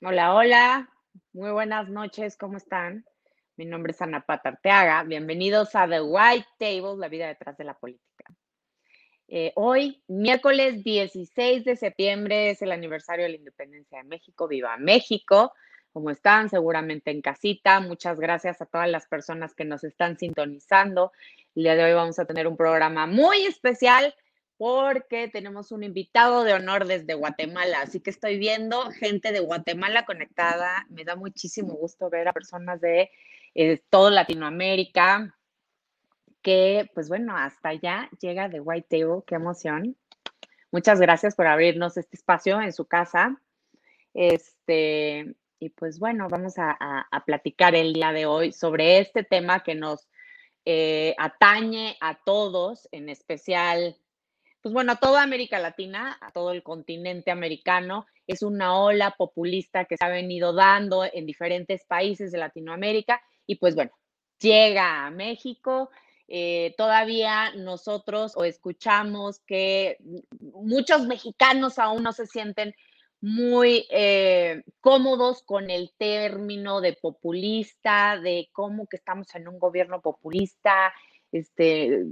Hola, hola, muy buenas noches, ¿cómo están? Mi nombre es Ana Pata Arteaga. Bienvenidos a The White Table, la vida detrás de la política. Eh, hoy, miércoles 16 de septiembre, es el aniversario de la independencia de México. ¡Viva México! ¿Cómo están? Seguramente en casita. Muchas gracias a todas las personas que nos están sintonizando. El día de hoy vamos a tener un programa muy especial porque tenemos un invitado de honor desde Guatemala. Así que estoy viendo gente de Guatemala conectada. Me da muchísimo gusto ver a personas de eh, toda Latinoamérica, que pues bueno, hasta allá llega de White Table. Qué emoción. Muchas gracias por abrirnos este espacio en su casa. Este, y pues bueno, vamos a, platicar el día de hoy sobre este tema que nos eh, atañe a todos, en especial pues bueno, toda América Latina, a todo el continente americano, es una ola populista que se ha venido dando en diferentes países de Latinoamérica y pues bueno, llega a México. Eh, todavía nosotros o escuchamos que muchos mexicanos aún no se sienten muy eh, cómodos con el término de populista, de cómo que estamos en un gobierno populista, este,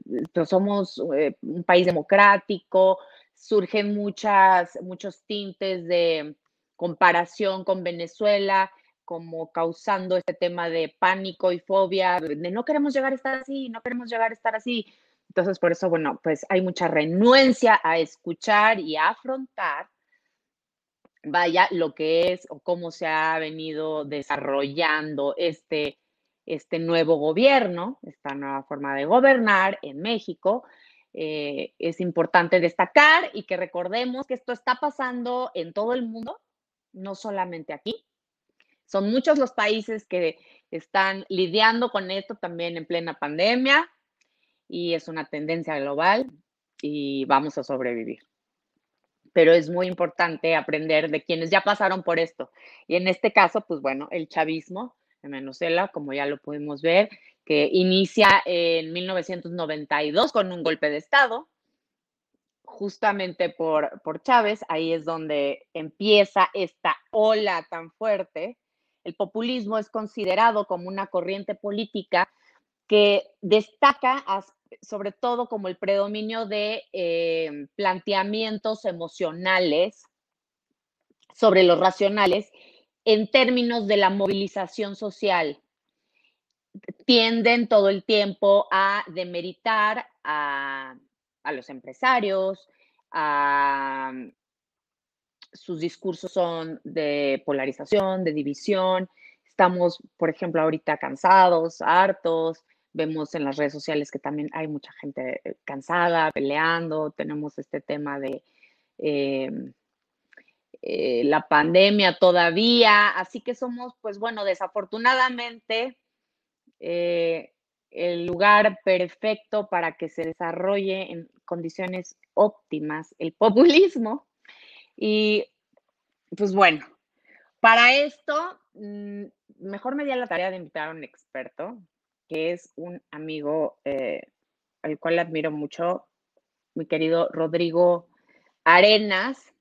somos eh, un país democrático, surgen muchas, muchos tintes de comparación con Venezuela, como causando este tema de pánico y fobia, de no queremos llegar a estar así, no queremos llegar a estar así. Entonces, por eso, bueno, pues hay mucha renuencia a escuchar y a afrontar, vaya, lo que es o cómo se ha venido desarrollando este, este nuevo gobierno, esta nueva forma de gobernar en México. Eh, es importante destacar y que recordemos que esto está pasando en todo el mundo, no solamente aquí. Son muchos los países que están lidiando con esto también en plena pandemia y es una tendencia global y vamos a sobrevivir. Pero es muy importante aprender de quienes ya pasaron por esto. Y en este caso, pues bueno, el chavismo Venezuela, como ya lo pudimos ver, que inicia en 1992 con un golpe de Estado, justamente por, por Chávez, ahí es donde empieza esta ola tan fuerte. El populismo es considerado como una corriente política que destaca sobre todo como el predominio de eh, planteamientos emocionales sobre los racionales en términos de la movilización social. Tienden todo el tiempo a demeritar a, los empresarios, sus discursos son de polarización, de división. Estamos, por ejemplo, ahorita cansados, hartos. Vemos en las redes sociales que también hay mucha gente cansada, peleando. Tenemos este tema de eh, eh, la pandemia todavía, así que somos, pues bueno, desafortunadamente eh, el lugar perfecto para que se desarrolle en condiciones óptimas el populismo. Y pues bueno, para esto, mm, mejor me di la tarea de invitar a un experto, que es un amigo eh, al cual admiro mucho, mi querido Rodrigo Arenas.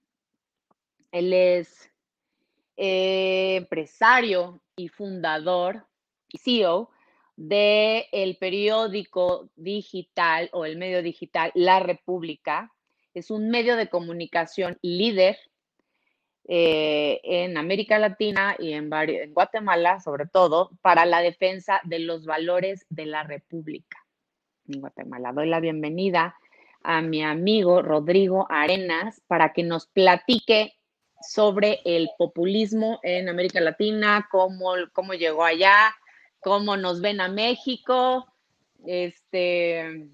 Él es eh, empresario y fundador y CEO del el periódico digital o el medio digital La República. Es un medio de comunicación líder eh, en América Latina y en, en Guatemala, sobre todo, para la defensa de los valores de la República en Guatemala. Doy la bienvenida a mi amigo Rodrigo Arenas para que nos platique sobre el populismo en América Latina, cómo, cómo llegó allá, cómo nos ven a México. Este,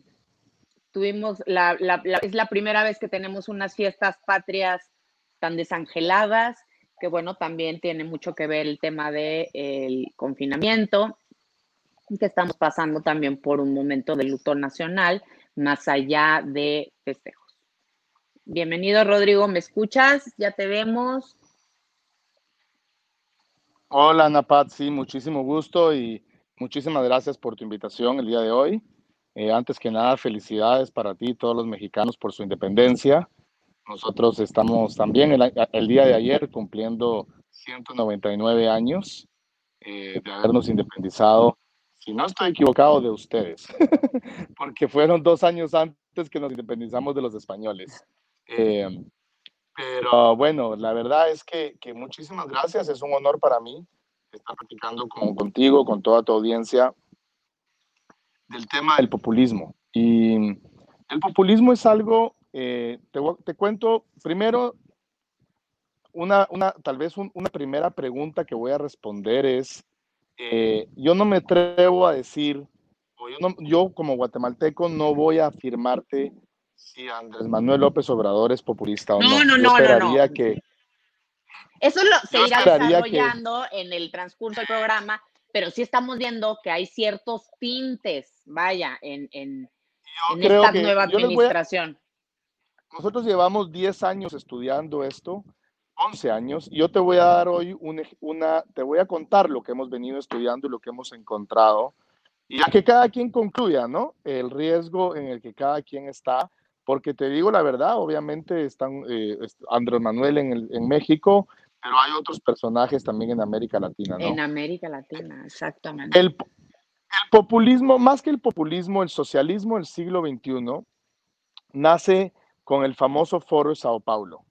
tuvimos, la, es la primera vez que tenemos unas fiestas patrias tan desangeladas, que bueno, también tiene mucho que ver el tema del el confinamiento, que estamos pasando también por un momento de luto nacional, más allá de festejos. Bienvenido, Rodrigo. ¿Me escuchas? Ya te vemos. Hola, Napat. Sí, muchísimo gusto y muchísimas gracias por tu invitación el día de hoy. Eh, antes que nada, felicidades para ti y todos los mexicanos por su independencia. Nosotros estamos también el, día de ayer cumpliendo 199 años eh, de habernos independizado, si no estoy equivocado, de ustedes, porque fueron dos años antes que nos independizamos de los españoles. Eh, pero bueno, la verdad es que, que, muchísimas gracias, es un honor para mí estar platicando con, contigo, con toda tu audiencia, del tema del populismo. Y el populismo es algo, eh, te, te, cuento primero, una, una tal vez una primera pregunta que voy a responder es, eh, yo no me atrevo a decir, yo, no, yo como guatemalteco no voy a afirmarte si Andrés Manuel López Obrador es populista o no. No, no, yo no, no. Que, Eso lo, se irá desarrollando que, en el transcurso del programa, pero sí estamos viendo que hay ciertos tintes, vaya, en, en, en esta nueva administración. A, nosotros llevamos 10 años estudiando esto 11 años. Y yo te voy a dar hoy una, te voy a contar lo que hemos venido estudiando y lo que hemos encontrado. Y a que cada quien concluya, ¿no? El riesgo en el que cada quien está. Porque te digo la verdad, obviamente están eh, Andrés Manuel en, en México, pero hay otros personajes también en América Latina, ¿no? En América Latina, exactamente. El, el populismo, más que el populismo, el socialismo del siglo XXI nace con el famoso Foro de Sao Paulo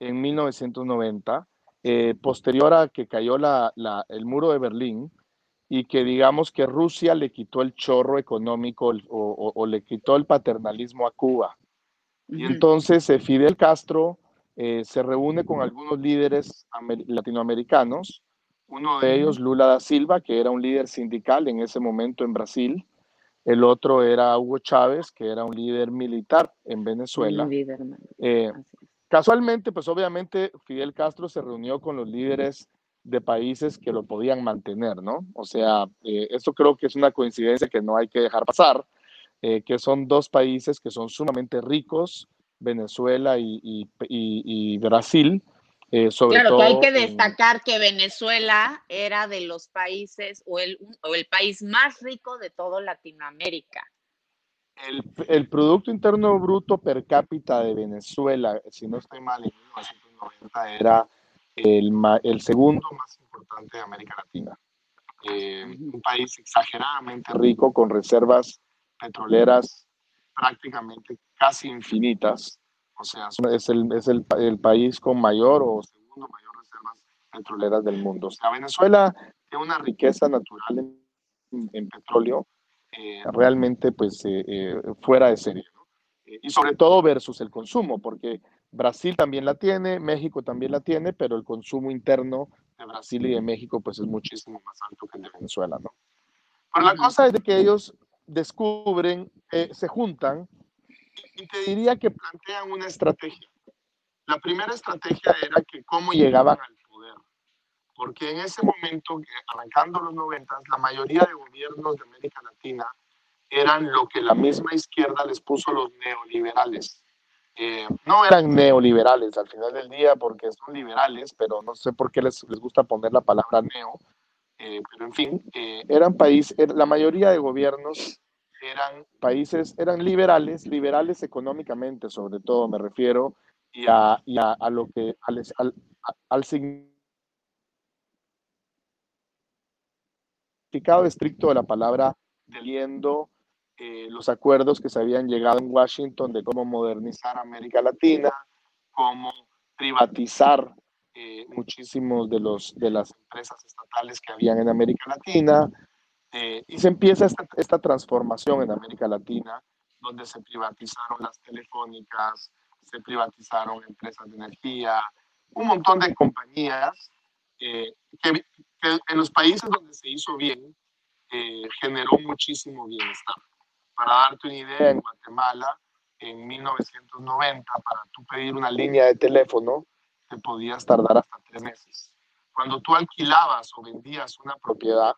en 1990, eh, posterior a que cayó la, la, el muro de Berlín y que digamos que Rusia le quitó el chorro económico o, o, o le quitó el paternalismo a Cuba. Y entonces eh, Fidel Castro eh, se reúne con algunos líderes latinoamericanos, uno de ellos Lula da Silva, que era un líder sindical en ese momento en Brasil, el otro era Hugo Chávez, que era un líder militar en Venezuela. Eh, Casualmente, pues obviamente Fidel Castro se reunió con los líderes de países que lo podían mantener, ¿no? O sea, eh, esto creo que es una coincidencia que no hay que dejar pasar, eh, que son dos países que son sumamente ricos, Venezuela y, y, y, y Brasil. Eh, sobre claro, todo que hay que destacar que Venezuela era de los países o el, o el país más rico de toda Latinoamérica. El, el, Producto Interno Bruto per cápita de Venezuela, si no estoy mal, en 1990 era el, el segundo más importante de América Latina. Eh, un país exageradamente rico con reservas petroleras prácticamente casi infinitas. O sea, es, el, es el, el país con mayor o segundo mayor reservas petroleras del mundo. O sea, Venezuela tiene una riqueza natural en, en petróleo eh, realmente pues eh, eh, fuera de serie. ¿no? y sobre todo versus el consumo, porque Brasil también la tiene, México también la tiene, pero el consumo interno de Brasil y de México pues es muchísimo más alto que el de Venezuela, ¿no? Pero la cosa es de que ellos descubren, eh, se juntan y te diría que plantean una estrategia. La primera estrategia era que cómo llegaban al poder, porque en ese momento, arrancando los 90, la mayoría de gobiernos de América Latina eran lo que la misma izquierda les puso los neoliberales. Eh, no eran neoliberales al final del día porque son liberales, pero no sé por qué les, les gusta poner la palabra neo. Eh, pero en fin, eh, eran países, la mayoría de gobiernos eran países, eran liberales, liberales económicamente sobre todo me refiero, y a, y a, a lo que, al, al, al significado estricto de la palabra deliendo eh, los acuerdos que se habían llegado en Washington de cómo modernizar América Latina, cómo privatizar eh, muchísimos de, los, de las empresas estatales que habían en América Latina. Eh, y se empieza esta, esta, transformación en América Latina, donde se privatizaron las telefónicas, se privatizaron empresas de energía, un montón de compañías que, que, en los países donde se hizo bien generó muchísimo bienestar. Para darte una idea, en Guatemala, en 1990, para tú pedir una línea de teléfono, te podías tardar hasta tres meses. Cuando tú alquilabas o vendías una propiedad,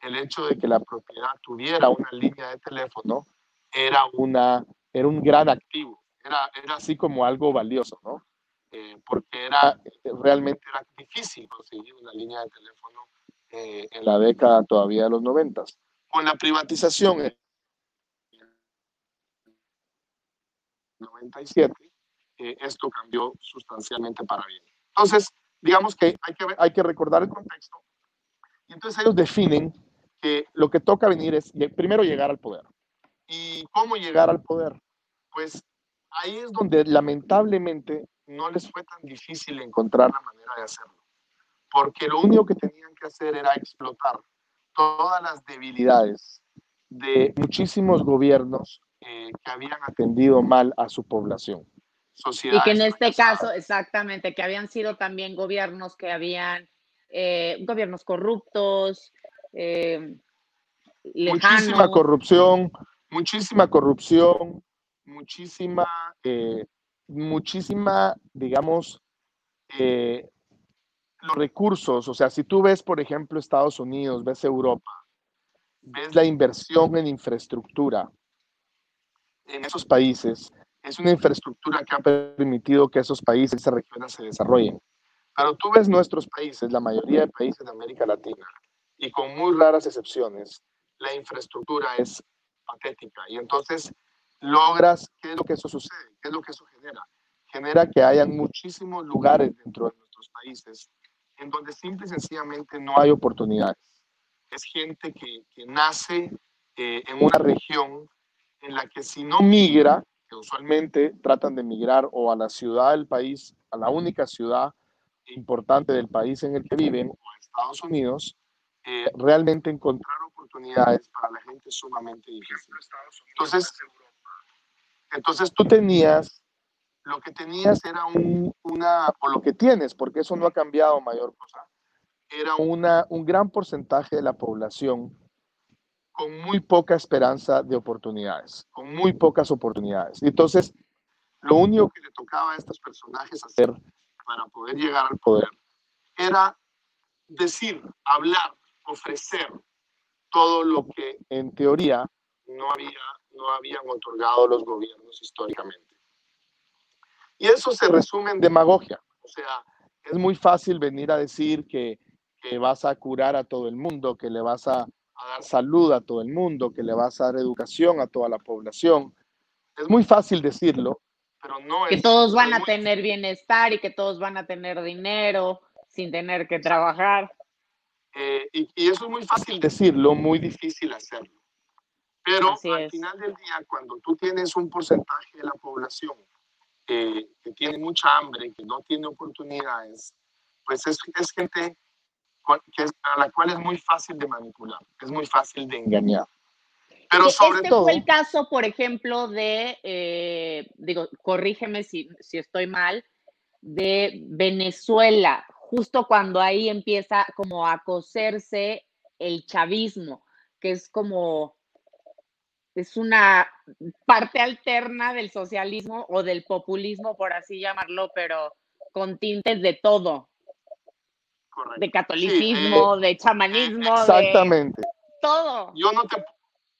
el hecho de que la propiedad tuviera una línea de teléfono era, una, era un gran activo, era, era así como algo valioso, ¿no? Eh, porque era, realmente era difícil conseguir una línea de teléfono eh, en la década todavía de los noventas. Con la privatización 97, eh, esto cambió sustancialmente para bien. Entonces, digamos que hay, que hay que recordar el contexto. Y entonces ellos definen que lo que toca venir es primero llegar al poder. ¿Y cómo llegar al poder? Pues ahí es donde lamentablemente no les fue tan difícil encontrar la manera de hacerlo, porque lo único que tenían que hacer era explotar todas las debilidades de muchísimos gobiernos eh, que habían atendido mal a su población. y que en este caso, exactamente, que habían sido también gobiernos que habían, eh, gobiernos corruptos, eh, muchísima corrupción, muchísima corrupción, muchísima, muchísima, digamos, los recursos, o sea, si tú ves, por ejemplo, Estados Unidos, ves Europa, ves la inversión en infraestructura en esos países, es una infraestructura que ha permitido que esos países, esas regiones se desarrollen. Pero tú ves nuestros países, la mayoría de países de América Latina, y con muy raras excepciones, la infraestructura es patética. Y entonces logras, ¿qué es lo que eso sucede? ¿Qué es lo que eso genera? Genera que hayan muchísimos lugares dentro de nuestros países en donde simple y sencillamente no hay oportunidades. Es gente que, que nace eh, en una región en la que si no migra, que usualmente tratan de migrar o a la ciudad del país, a la única ciudad importante del país en el que viven, o a Estados Unidos, eh, realmente encontrar oportunidades para la gente sumamente difícil. Entonces, entonces tú tenías, lo que tenías era un, una, o lo que tienes, porque eso no ha cambiado mayor cosa, era una, un gran porcentaje de la población con muy poca esperanza de oportunidades, con muy pocas oportunidades. Entonces, lo único que le tocaba a estos personajes hacer para poder llegar al poder era decir, hablar, ofrecer todo lo que en teoría no, había, no habían otorgado los gobiernos históricamente. Y eso se resume en demagogia. O sea, es muy fácil venir a decir que, que vas a curar a todo el mundo, que le vas a, a, dar salud a todo el mundo, que le vas a dar educación a toda la población. Es muy fácil decirlo, pero no que todos van a tener bienestar y que todos van a tener dinero sin tener que trabajar. Eh, y, eso es muy fácil decirlo, muy difícil hacerlo. Pero al final del día, cuando tú tienes un porcentaje de la población que tiene mucha hambre, que no tiene oportunidades, pues es, es gente que a la cual es muy fácil de manipular, es muy fácil de engañar. Pero sobre este todo... fue el caso, por ejemplo, de, eh, digo, corrígeme si, si estoy mal, de Venezuela justo cuando ahí empieza como a coserse el chavismo, que es como, es una parte alterna del socialismo o del populismo, por así llamarlo, pero con tintes de todo. De catolicismo, eh, de chamanismo. Exactamente. todo. Yo no te,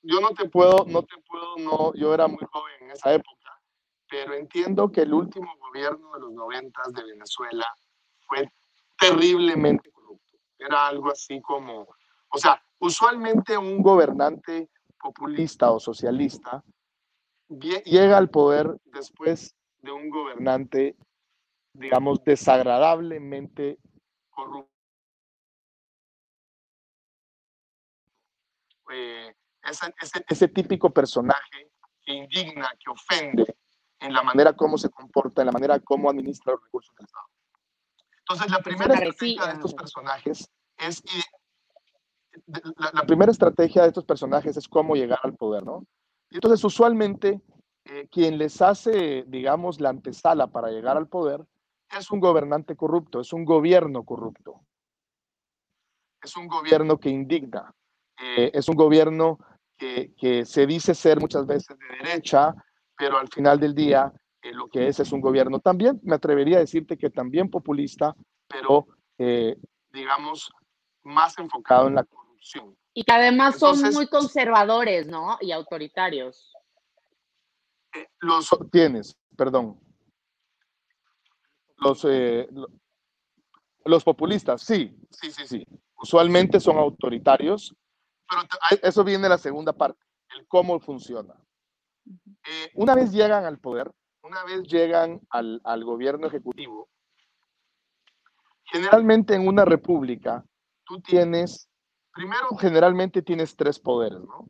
yo no te puedo, no te puedo, no, yo era muy joven en esa época, pero entiendo que el último gobierno de los noventas de Venezuela fue terriblemente corrupto. Era algo así como, o sea, usualmente un gobernante populista o socialista llega al poder después de un gobernante, digamos, desagradablemente corrupto. Eh, ese, ese, ese típico personaje que indigna, que ofende en la manera como se comporta, en la manera como administra los recursos del Estado. Entonces, la primera estrategia de estos personajes es la, primera estrategia de estos personajes es cómo llegar al poder, ¿no? Y entonces, usualmente, eh, quien les hace, digamos, la antesala para llegar al poder es un gobernante corrupto, es un gobierno corrupto. Es un gobierno que indigna, eh, es un gobierno que, que se dice ser muchas veces de derecha, pero al final del día lo que es es un gobierno también, me atrevería a decirte que también populista, pero eh, digamos más enfocado en la corrupción. Y que además son muy conservadores, ¿no? Y autoritarios. Eh, los tienes, perdón. Los, eh, los populistas, sí, sí, sí, sí. Usualmente son autoritarios, pero eso viene de la segunda parte, el cómo funciona. una vez llegan al poder, una vez llegan al, al gobierno ejecutivo, Generalmente en una república, tú tienes, primero generalmente tienes tres poderes, ¿no?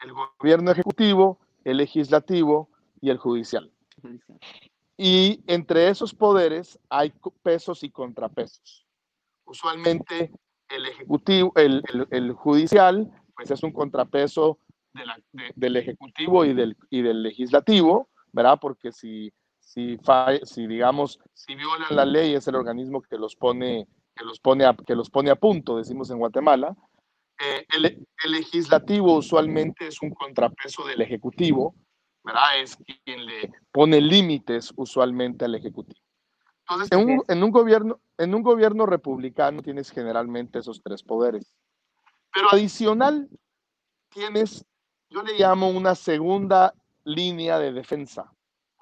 El gobierno ejecutivo, el legislativo y el judicial. Y entre esos poderes hay pesos y contrapesos. Usualmente el ejecutivo, el, el, judicial, pues es un contrapeso del ejecutivo y del, y del legislativo, ¿verdad? Porque si, si, si, digamos, si violan la ley es el organismo que los pone, que los pone, a, que los pone a punto, decimos en Guatemala. Eh, el, el, legislativo usualmente es un contrapeso del ejecutivo, ¿verdad? Es quien le pone límites usualmente al ejecutivo. Entonces, en un, en un, gobierno, en un gobierno republicano tienes generalmente esos tres poderes. Pero adicional, tienes, yo le llamo una segunda línea de defensa,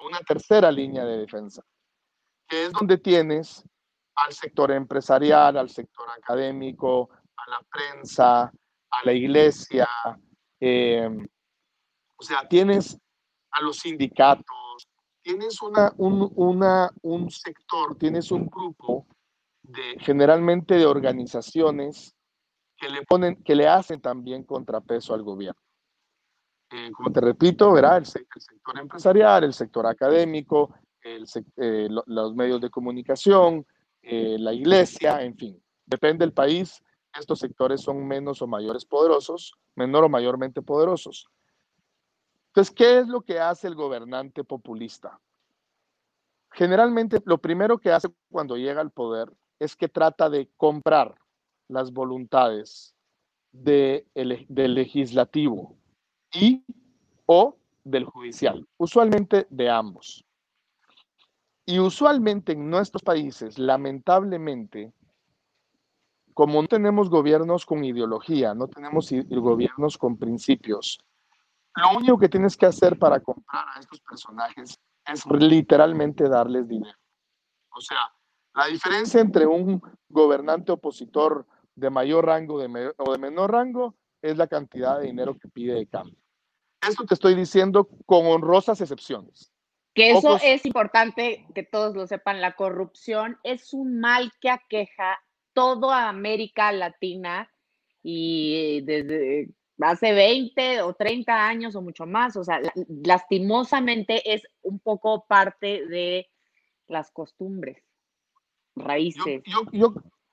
una tercera línea de defensa, que es donde tienes al sector empresarial, al sector académico, a la prensa, a la iglesia, eh, o sea, tienes a los sindicatos, tienes una, un, un sector, tienes un grupo de generalmente de organizaciones que le ponen, que le hacen también contrapeso al gobierno. Eh, como te repito, verá el, sector empresarial, el sector académico, eh, los medios de comunicación, eh, la iglesia, en fin, depende del país. Estos sectores son menos o mayores poderosos, menor o mayormente poderosos. Entonces, ¿qué es lo que hace el gobernante populista? Generalmente, lo primero que hace cuando llega al poder es que trata de comprar las voluntades del legislativo y o del judicial, usualmente de ambos. Y usualmente en nuestros países, lamentablemente, como no tenemos gobiernos con ideología, no tenemos gobiernos con principios, lo único que tienes que hacer para comprar a estos personajes es literalmente darles dinero. O sea, la diferencia entre un gobernante opositor de mayor rango o de menor rango es la cantidad de dinero que pide de cambio. Esto te estoy diciendo con honrosas excepciones. Que eso es importante que todos lo sepan. La corrupción es un mal que aqueja toda América Latina y desde hace 20 o 30 años o mucho más. O sea, lastimosamente es un poco parte de las costumbres, raíces,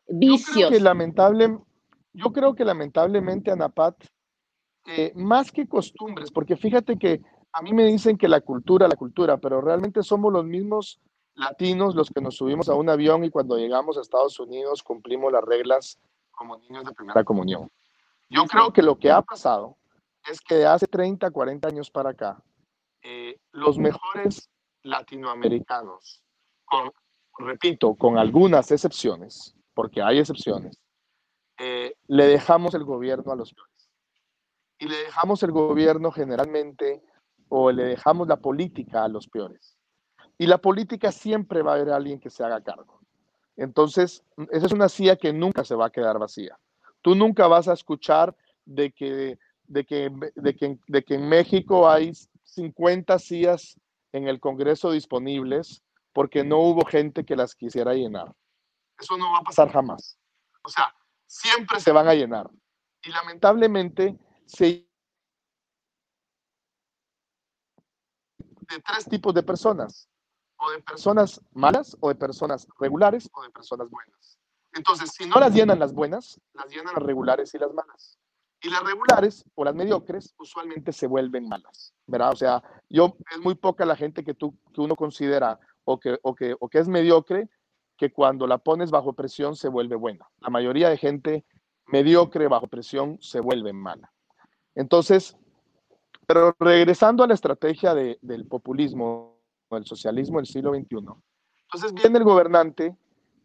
vicios. Yo creo, que lamentable, yo creo que lamentablemente, Anapat, eh, más que costumbres, porque fíjate que a mí me dicen que la cultura, la cultura, pero realmente somos los mismos latinos los que nos subimos a un avión y cuando llegamos a Estados Unidos cumplimos las reglas como niños de primera comunión. Yo creo que lo que ha pasado es que de hace 30, 40 años para acá, eh, los mejores latinoamericanos, repito, con algunas excepciones, porque hay excepciones, eh, le dejamos el gobierno a los peores. Y le dejamos el gobierno generalmente, o le dejamos la política a los peores. Y la política siempre va a haber alguien que se haga cargo. Entonces, esa es una silla que nunca se va a quedar vacía. Tú nunca vas a escuchar de que, de que, de que, de que en México hay 50 sillas en el Congreso disponibles porque no hubo gente que las quisiera llenar. Eso no va a pasar jamás. O sea, siempre se van a llenar. Y lamentablemente se de tres tipos de personas, o de personas malas, o de personas regulares, o de personas buenas. Entonces, si no las llenan las buenas, las llenan las regulares y las malas. Y las regulares o las mediocres usualmente se vuelven malas, ¿verdad? O sea, yo es muy poca la gente que, tú, que uno considera o que, o, que, o que es mediocre que cuando la pones bajo presión se vuelve buena. La mayoría de gente mediocre bajo presión se vuelve mala. Entonces, pero regresando a la estrategia de, del populismo, del socialismo del siglo XXI, entonces viene el gobernante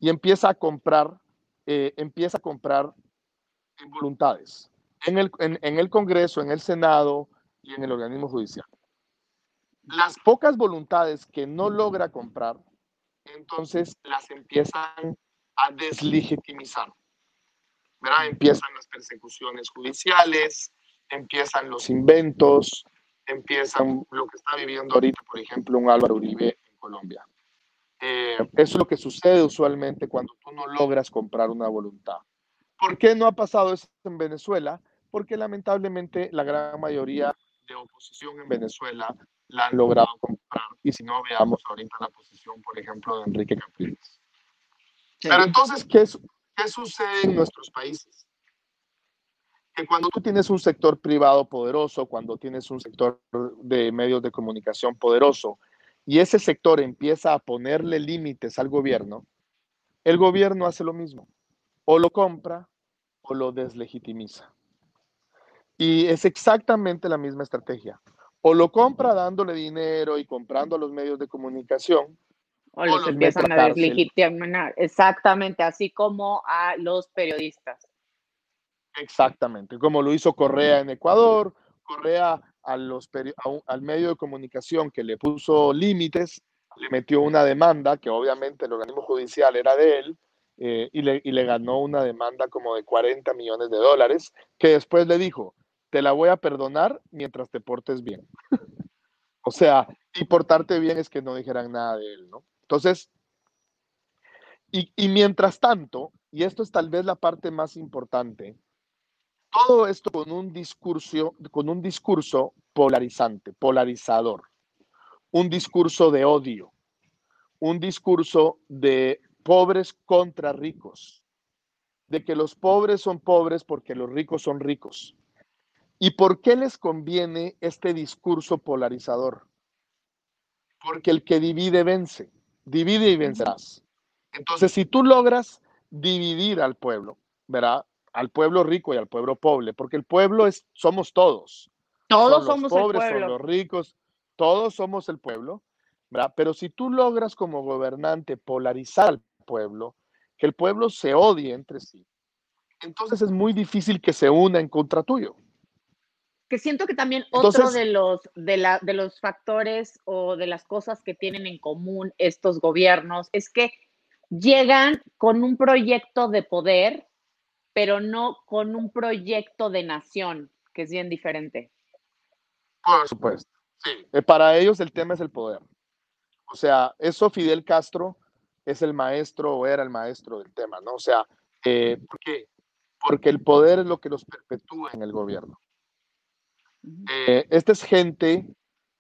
y empieza a comprar, eh, empieza a comprar voluntades en el, en, el Congreso, en el Senado y en el organismo judicial. Las pocas voluntades que no logra comprar, entonces las empiezan a deslegitimizar. ¿verdad? Empiezan las persecuciones judiciales, empiezan los inventos, empiezan lo que está viviendo ahorita, por ejemplo, un Álvaro Uribe en Colombia. Eh, eso es lo que sucede usualmente cuando tú no logras comprar una voluntad. ¿Por qué no ha pasado eso en Venezuela? Porque lamentablemente la gran mayoría de oposición en Venezuela la han logrado comprar. Y si no, veamos ahorita la posición, por ejemplo, de Enrique Capriles. Pero entonces, ¿qué, ¿qué sucede en nuestros países? Que cuando tú tienes un sector privado poderoso, cuando tienes un sector de medios de comunicación poderoso, y ese sector empieza a ponerle límites al gobierno, el gobierno hace lo mismo. O lo compra o lo deslegitimiza. Y es exactamente la misma estrategia. O lo compra dándole dinero y comprando a los medios de comunicación. O los, empiezan a, deslegitimar. Exactamente, así como a los periodistas. Exactamente, como lo hizo Correa en Ecuador. Correa a los, al medio de comunicación que le puso límites, le metió una demanda, que obviamente el organismo judicial era de él, eh, y, le, y le ganó una demanda como de 40 millones de dólares, que después le dijo, te la voy a perdonar mientras te portes bien. o sea, y portarte bien es que no dijeran nada de él, ¿no? Entonces, y, y, mientras tanto, y esto es tal vez la parte más importante, todo esto con un discurso, con un discurso polarizante, polarizador, un discurso de odio, un discurso de pobres contra ricos, de que los pobres son pobres porque los ricos son ricos. ¿Y por qué les conviene este discurso polarizador? Porque el que divide vence, divide y vencerás. Entonces, si tú logras dividir al pueblo, ¿verdad? Al pueblo rico y al pueblo pobre, porque el pueblo es, somos todos. Todos somos pobres, el pueblo. Son los ricos, todos somos el pueblo, ¿verdad? Pero si tú logras como gobernante polarizar al pueblo, que el pueblo se odie entre sí, entonces es muy difícil que se una en contra tuyo que siento que también otro de los de, la, de los factores o de las cosas que tienen en común estos gobiernos es que llegan con un proyecto de poder, pero no con un proyecto de nación, que es bien diferente. Por supuesto. Sí. Eh, para ellos el tema es el poder. O sea, eso Fidel Castro es el maestro o era el maestro del tema, ¿no? O sea, eh, ¿por qué? Porque el poder es lo que los perpetúa en el gobierno. Eh, esta es gente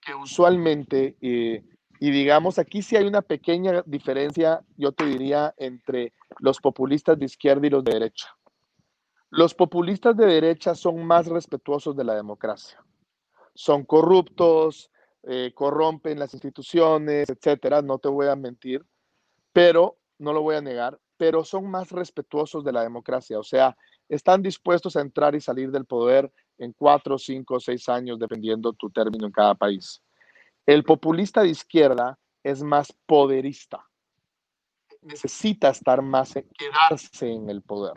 que usualmente, eh, y digamos, aquí sí hay una pequeña diferencia, yo te diría, entre los populistas de izquierda y los de derecha. Los populistas de derecha son más respetuosos de la democracia. Son corruptos, eh, corrompen las instituciones, etcétera, no te voy a mentir, pero no lo voy a negar, pero son más respetuosos de la democracia, o sea, están dispuestos a entrar y salir del poder en cuatro, cinco, seis años, dependiendo tu término en cada país. El populista de izquierda es más poderista. Necesita estar más, quedarse en el poder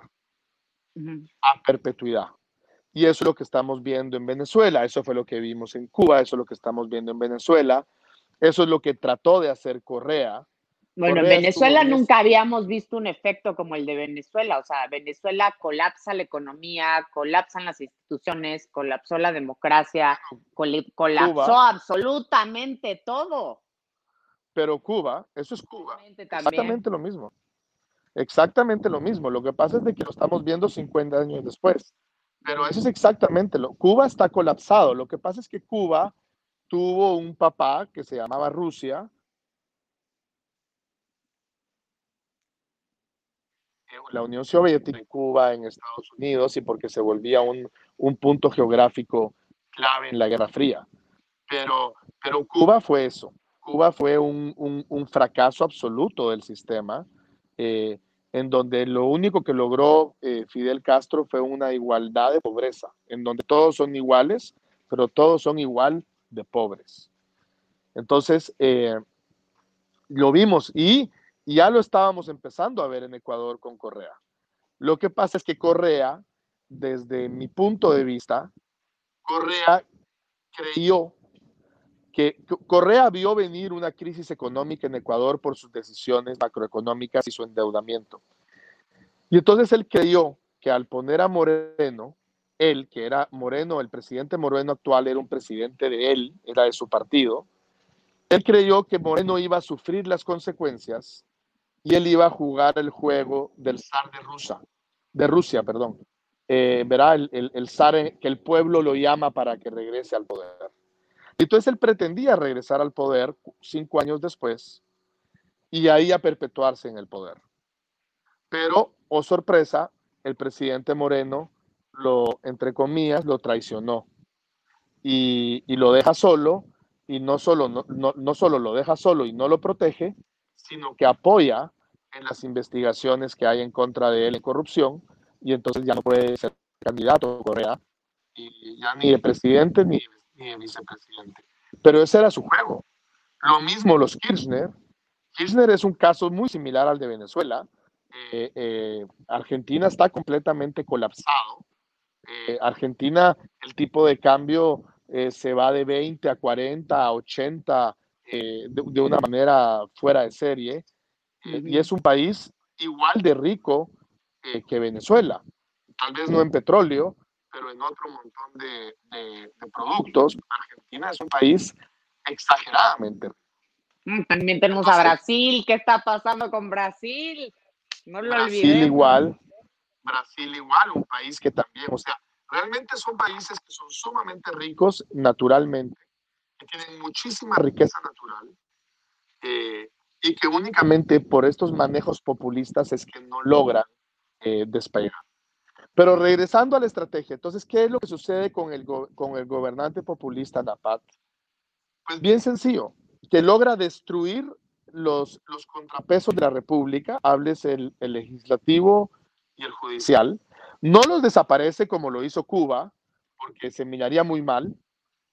a perpetuidad. Y eso es lo que estamos viendo en Venezuela, eso fue lo que vimos en Cuba, eso es lo que estamos viendo en Venezuela, eso es lo que trató de hacer Correa, bueno, en Venezuela nunca habíamos visto un efecto como el de Venezuela. O sea, Venezuela colapsa la economía, colapsan las instituciones, colapsó la democracia, colapsó absolutamente todo. Pero Cuba, eso es Cuba. Exactamente lo mismo. Exactamente lo mismo. Lo que pasa es de que lo estamos viendo 50 años después. Pero eso es exactamente lo. Cuba está colapsado. Lo que pasa es que Cuba tuvo un papá que se llamaba Rusia, la Unión Soviética en Cuba, en Estados Unidos, y porque se volvía un, un punto geográfico clave en la Guerra Fría. Pero, pero Cuba fue eso. Cuba fue un, un, un fracaso absoluto del sistema, eh, en donde lo único que logró eh, Fidel Castro fue una igualdad de pobreza, en donde todos son iguales, pero todos son igual de pobres. Entonces, eh, lo vimos y y ya lo estábamos empezando a ver en Ecuador con Correa. Lo que pasa es que Correa, desde mi punto de vista, Correa creyó que Correa vio venir una crisis económica en Ecuador por sus decisiones macroeconómicas y su endeudamiento. Y entonces él creyó que al poner a Moreno, él, que era Moreno, el presidente Moreno actual, era un presidente de él, era de su partido, Él creyó que Moreno iba a sufrir las consecuencias y él iba a jugar el juego del zar de Rusia, de Rusia, perdón. Eh, verá el, el, zar que el pueblo lo llama para que regrese al poder. Entonces él pretendía regresar al poder cinco años después y ahí a perpetuarse en el poder. Pero, oh sorpresa, el presidente Moreno lo, entre lo traicionó y, lo deja solo y no solo, no, no, no solo lo deja solo y no lo protege, sino que apoya en las investigaciones que hay en contra de él en corrupción y entonces ya no puede ser candidato Correa y ya ni de presidente ni, ni de vicepresidente. Pero ese era su juego. Lo mismo los Kirchner. Kirchner es un caso muy similar al de Venezuela. Eh, eh, Argentina está completamente colapsado. Eh, Argentina, el tipo de cambio se va de 20 a 40 a 80 de, de, una manera fuera de serie. Y es un país igual de rico que Venezuela. Tal vez no en petróleo, pero en otro montón de, de, productos. Argentina es un país exageradamente rico. Mm, también tenemos a Brasil. ¿Qué está pasando con Brasil? No lo Brasil igual. Brasil igual, un país que también, o sea, realmente son países que son sumamente ricos naturalmente, que tienen muchísima riqueza natural eh, y que únicamente por estos manejos populistas es que no logran eh, despegar. Pero regresando a la estrategia, entonces, ¿qué es lo que sucede con el, con el gobernante populista Napat? Pues bien sencillo, que logra destruir los, los contrapesos de la República, hables el, el legislativo y el judicial, no los desaparece como lo hizo Cuba, porque se miraría muy mal,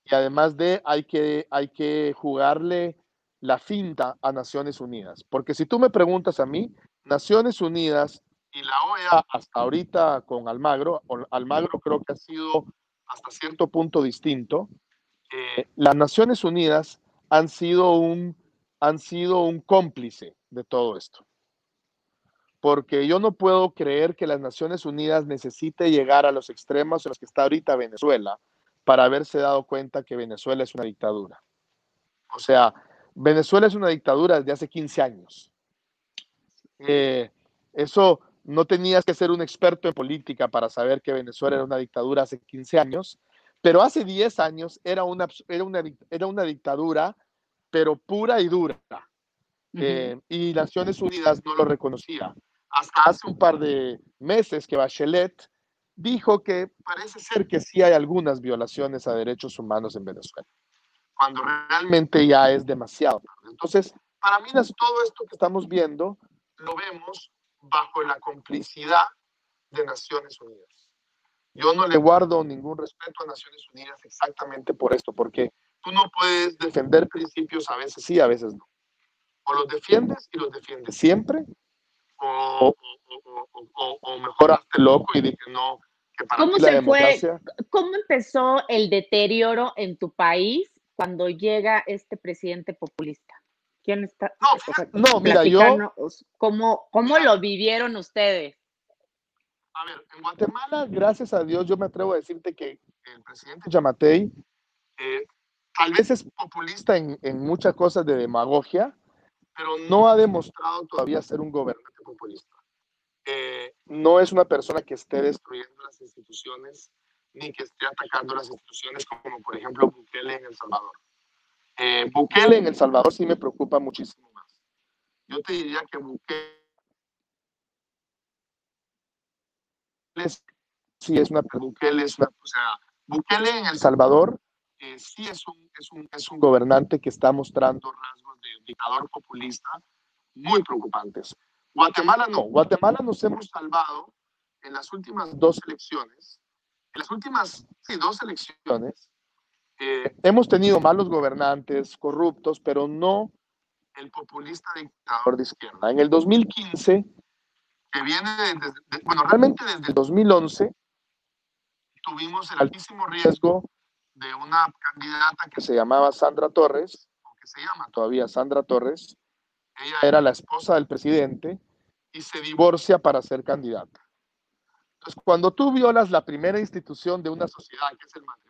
y además de hay que, hay que jugarle la finta a Naciones Unidas, porque si tú me preguntas a mí, Naciones Unidas y la OEA hasta ahorita con Almagro, Almagro creo que ha sido hasta cierto punto distinto, eh, las Naciones Unidas han sido, un, han sido un cómplice de todo esto. Porque yo no puedo creer que las Naciones Unidas necesite llegar a los extremos en los que está ahorita Venezuela para haberse dado cuenta que Venezuela es una dictadura. O sea, Venezuela es una dictadura desde hace 15 años. Eh, eso no tenías que ser un experto en política para saber que Venezuela era una dictadura hace 15 años, pero hace 10 años era una, era una, era una dictadura, pero pura y dura. Eh, y Naciones Unidas no lo reconocía. Hasta hace un par de meses que Bachelet dijo que parece ser que sí hay algunas violaciones a derechos humanos en Venezuela, cuando realmente ya es demasiado. Entonces, para mí todo esto que estamos viendo lo vemos bajo la complicidad de Naciones Unidas. Yo no le guardo ningún respeto a Naciones Unidas exactamente por esto, porque tú no puedes defender principios a veces sí, a veces no. O los defiendes y los defiendes siempre, o, o, mejor hazte loco y di que no, que para ¿Cómo se fue? ¿Cómo empezó el deterioro en tu país cuando llega este presidente populista? ¿Quién está? No, mira, yo. ¿Cómo, cómo lo vivieron ustedes? A ver, en Guatemala, gracias a Dios, yo me atrevo a decirte que el presidente Yamatei eh, tal vez es populista en, en, muchas cosas de demagogia, pero no ha demostrado todavía ser un gobernante populista. Eh, no es una persona que esté destruyendo las instituciones ni que esté atacando las instituciones como por ejemplo Bukele en El Salvador. Eh, Bukele en El Salvador sí me preocupa muchísimo más. Yo te diría que Bukele sí es una, Bukele es una, o sea, Bukele en El Salvador eh, sí es un, es, un, es un gobernante que está mostrando rasgos de dictador populista muy preocupantes. Guatemala no, Guatemala nos hemos salvado en las últimas dos elecciones, en las últimas sí, dos elecciones, eh, hemos tenido malos gobernantes, corruptos, pero no el populista dictador de izquierda. En el 2015, que viene desde, bueno, realmente desde el 2011, tuvimos el altísimo riesgo de una candidata que se llamaba Sandra Torres, o que se llama todavía Sandra Torres. Ella era la esposa del presidente y se divorcia para ser candidata. Entonces, cuando tú violas la primera institución de una sociedad, que es el matrimonio,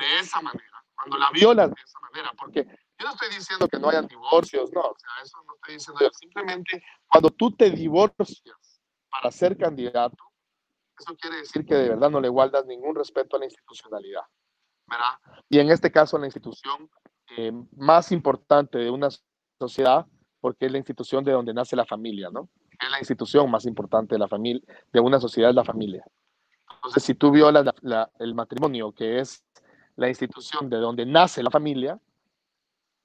de esa manera, cuando la violas de esa manera, porque Yo no estoy diciendo que no hayan divorcios, no, o sea, eso no estoy diciendo yo. Simplemente cuando tú te divorcias para ser candidato, eso quiere decir que de verdad no le guardas ningún respeto a la institucionalidad, ¿verdad? Y en este caso, la institución eh, más importante de una sociedad, porque es la institución de donde nace la familia, ¿no? Es la institución más importante de la familia, de una sociedad es la familia. Entonces, si tú violas el matrimonio, que es la institución de donde nace la familia,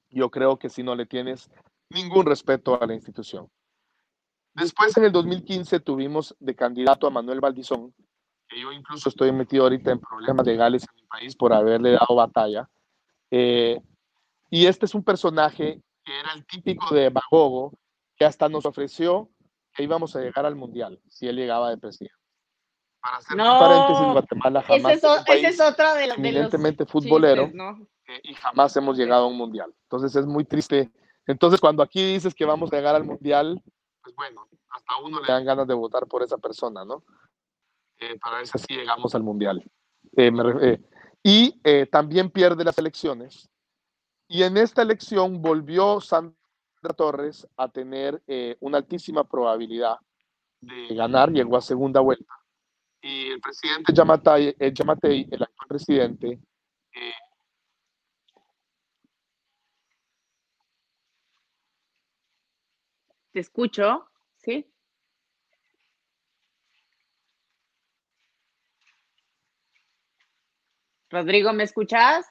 yo creo que si no le tienes ningún respeto a la institución. Después, en el 2015, tuvimos de candidato a Manuel Valdizón, que yo incluso estoy metido ahorita en problemas legales en mi país por haberle dado batalla. Eh, y este es un personaje que era el típico de demagogo, que hasta nos ofreció que íbamos a llegar al Mundial si él llegaba de presidente. Para hacer no, paréntesis, Guatemala jamás ese es, ese es otro de, los eminentemente futbolero eh, y jamás hemos llegado a un Mundial. Entonces es muy triste. Entonces cuando aquí dices que vamos a llegar al Mundial, pues bueno, hasta uno le dan ganas de votar por esa persona, ¿no? Eh, para ver si así llegamos al Mundial. Eh, eh, y también pierde las elecciones. Y en esta elección volvió Sandra Torres a tener una altísima probabilidad de ganar, llegó a segunda vuelta. Y el presidente Yamatei, el, Yamatei, el actual presidente, Te escucho, ¿sí? Rodrigo, ¿me escuchas?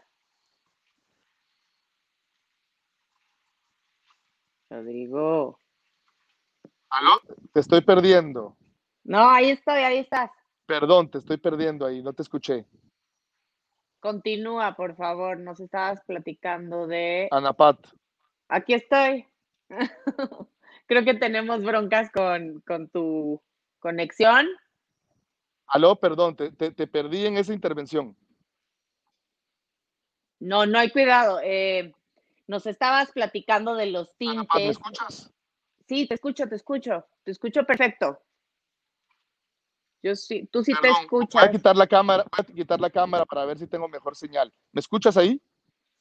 Rodrigo. ¿Aló? Te estoy perdiendo. No, ahí estoy, ahí estás. Perdón, te estoy perdiendo ahí, no te escuché. Continúa, por favor, nos estabas platicando de... Anapat. Aquí estoy. Creo que tenemos broncas con, tu conexión. Aló, perdón, te, perdí en esa intervención. No, no hay cuidado. Eh, nos estabas platicando de los tintes. ¿Me escuchas? Sí, te escucho, te escucho. Te escucho perfecto. Yo sí, tú sí te escuchas. Voy a quitar la cámara, voy a quitar la cámara para ver si tengo mejor señal. ¿Me escuchas ahí?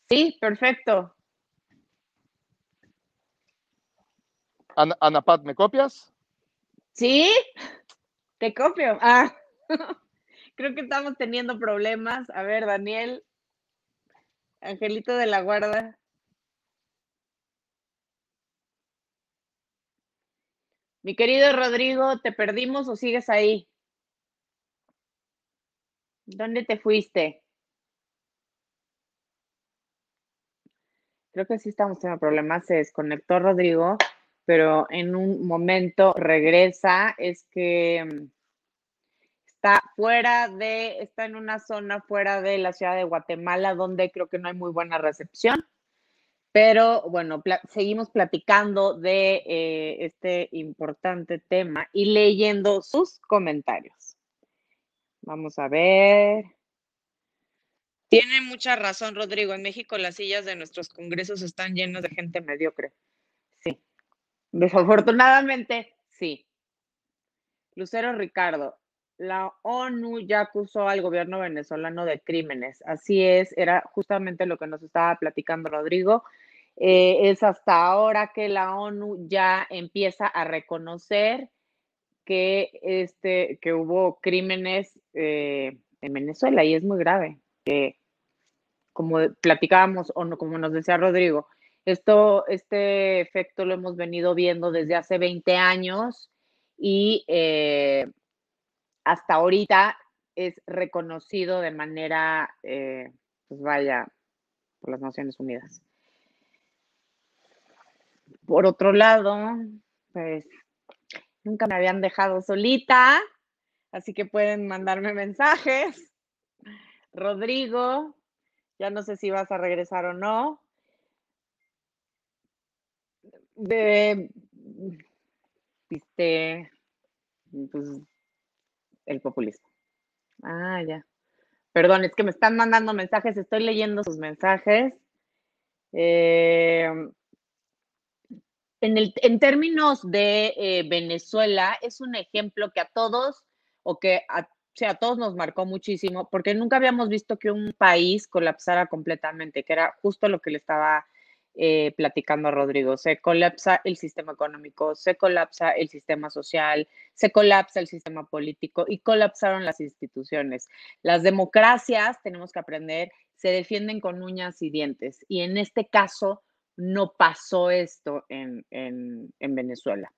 Sí, perfecto. Ana, Anapat, ¿me copias? Sí, te copio. Ah, creo que estamos teniendo problemas. A ver, Daniel, Angelito de la Guarda. Mi querido Rodrigo, ¿te perdimos o sigues ahí? ¿Dónde te fuiste? Creo que sí estamos teniendo problemas. Se desconectó Rodrigo pero en un momento regresa, es que mm, está fuera de, está en una zona fuera de la ciudad de Guatemala donde creo que no hay muy buena recepción. Pero bueno, seguimos platicando de eh, este importante tema y leyendo sus comentarios. Vamos a ver. Tiene mucha razón, Rodrigo. En México las sillas de nuestros congresos están llenas de gente mediocre. Desafortunadamente, sí. Lucero Ricardo, la ONU ya acusó al gobierno venezolano de crímenes. Así es, era justamente lo que nos estaba platicando Rodrigo. Eh, es hasta ahora que la ONU ya empieza a reconocer que, este, que hubo crímenes eh, en Venezuela y es muy grave. como platicábamos o no, como nos decía Rodrigo, esto, este efecto lo hemos venido viendo desde hace 20 años y eh, hasta ahorita es reconocido de manera, eh, pues vaya, por las Naciones Unidas. Por otro lado, pues nunca me habían dejado solita, así que pueden mandarme mensajes. Rodrigo, ya no sé si vas a regresar o no de, viste, pues, el populismo. Ah, ya. Perdón, es que me están mandando mensajes, estoy leyendo sus mensajes. Em, en, el, en, términos de eh, Venezuela, es un ejemplo que a todos, o que a, sea, a todos nos marcó muchísimo, porque nunca habíamos visto que un país colapsara completamente, que era justo lo que le estaba eh, platicando a Rodrigo. Se colapsa el sistema económico, se colapsa el sistema social, se colapsa el sistema político y colapsaron las instituciones. Las democracias, tenemos que aprender, se defienden con uñas y dientes. Y en este caso no pasó esto en, Venezuela.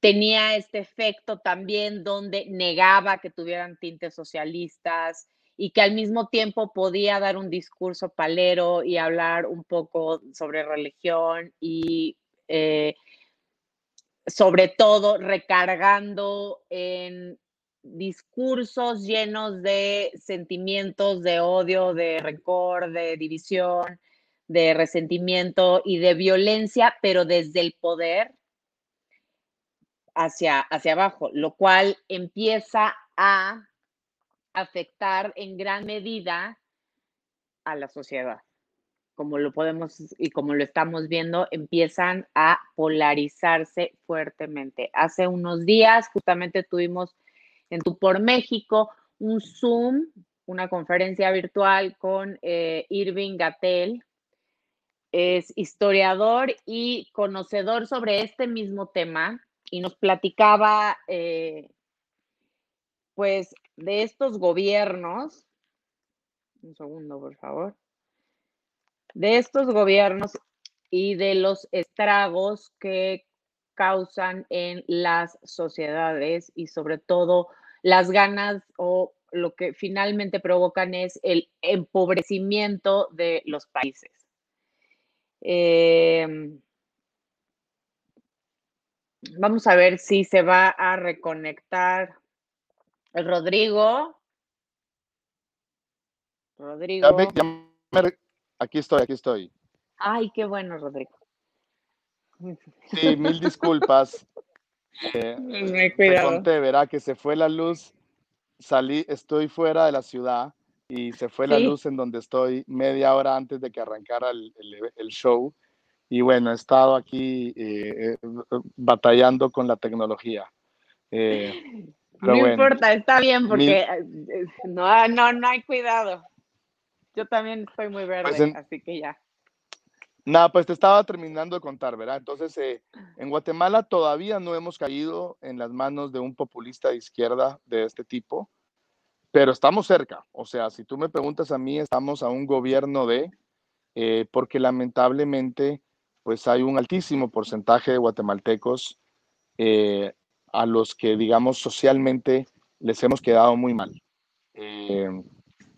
tenía este efecto también donde negaba que tuvieran tintes socialistas, y que al mismo tiempo podía dar un discurso palero y hablar un poco sobre religión y eh, sobre todo recargando en discursos llenos de sentimientos de odio, de rencor, de división, de resentimiento y de violencia, pero desde el poder hacia, hacia abajo, lo cual empieza a afectar en gran medida a la sociedad. Como lo podemos y como lo estamos viendo, empiezan a polarizarse fuertemente. Hace unos días justamente tuvimos en Tu por México un Zoom, una conferencia virtual con eh, Irving Gatel. Es historiador y conocedor sobre este mismo tema y nos platicaba eh, pues de estos gobiernos, un segundo por favor, de estos gobiernos y de los estragos que causan en las sociedades y sobre todo las ganas o lo que finalmente provocan es el empobrecimiento de los países. Em, vamos a ver si se va a reconectar el Rodrigo. Rodrigo. aquí estoy, aquí estoy. Ay, qué bueno, Rodrigo. Sí, mil disculpas. Eh, Me cuidado. Te conté, verá que se fue la luz, salí, estoy fuera de la ciudad y se fue la luz en donde estoy media hora antes de que arrancara el, show. Y bueno, he estado aquí eh, eh, batallando con la tecnología. Eh, no importa, está bien porque eh, no, no, no hay cuidado. Yo también estoy muy verde, pues así que ya. Nada, pues te estaba terminando de contar, ¿verdad? Entonces, eh, en Guatemala todavía no hemos caído en las manos de un populista de izquierda de este tipo, pero estamos cerca. O sea, si tú me preguntas a mí, estamos a un gobierno de, eh, porque lamentablemente, pues hay un altísimo porcentaje de guatemaltecos a los que, digamos, socialmente les hemos quedado muy mal. Eh,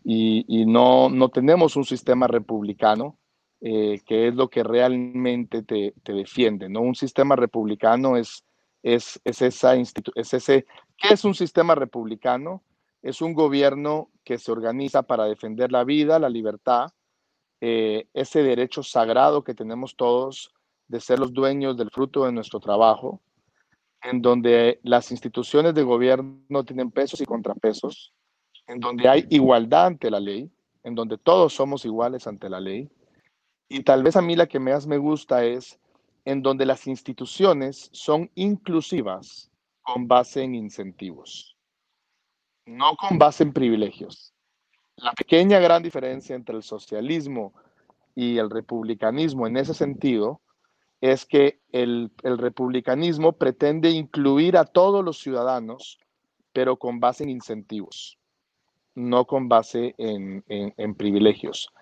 y, no, no, tenemos un sistema republicano eh, que es lo que realmente te, te, defiende, ¿no? Un sistema republicano es, es, es esa es ese, ¿qué es un sistema republicano? Es un gobierno que se organiza para defender la vida, la libertad, eh, ese derecho sagrado que tenemos todos de ser los dueños del fruto de nuestro trabajo, en donde las instituciones de gobierno tienen pesos y contrapesos, en donde hay igualdad ante la ley, en donde todos somos iguales ante la ley. Y tal vez a mí la que más me gusta es en donde las instituciones son inclusivas con base en incentivos, no con base en privilegios. La pequeña gran diferencia entre el socialismo y el republicanismo en ese sentido es que el, republicanismo pretende incluir a todos los ciudadanos, pero con base en incentivos, no con base en, privilegios.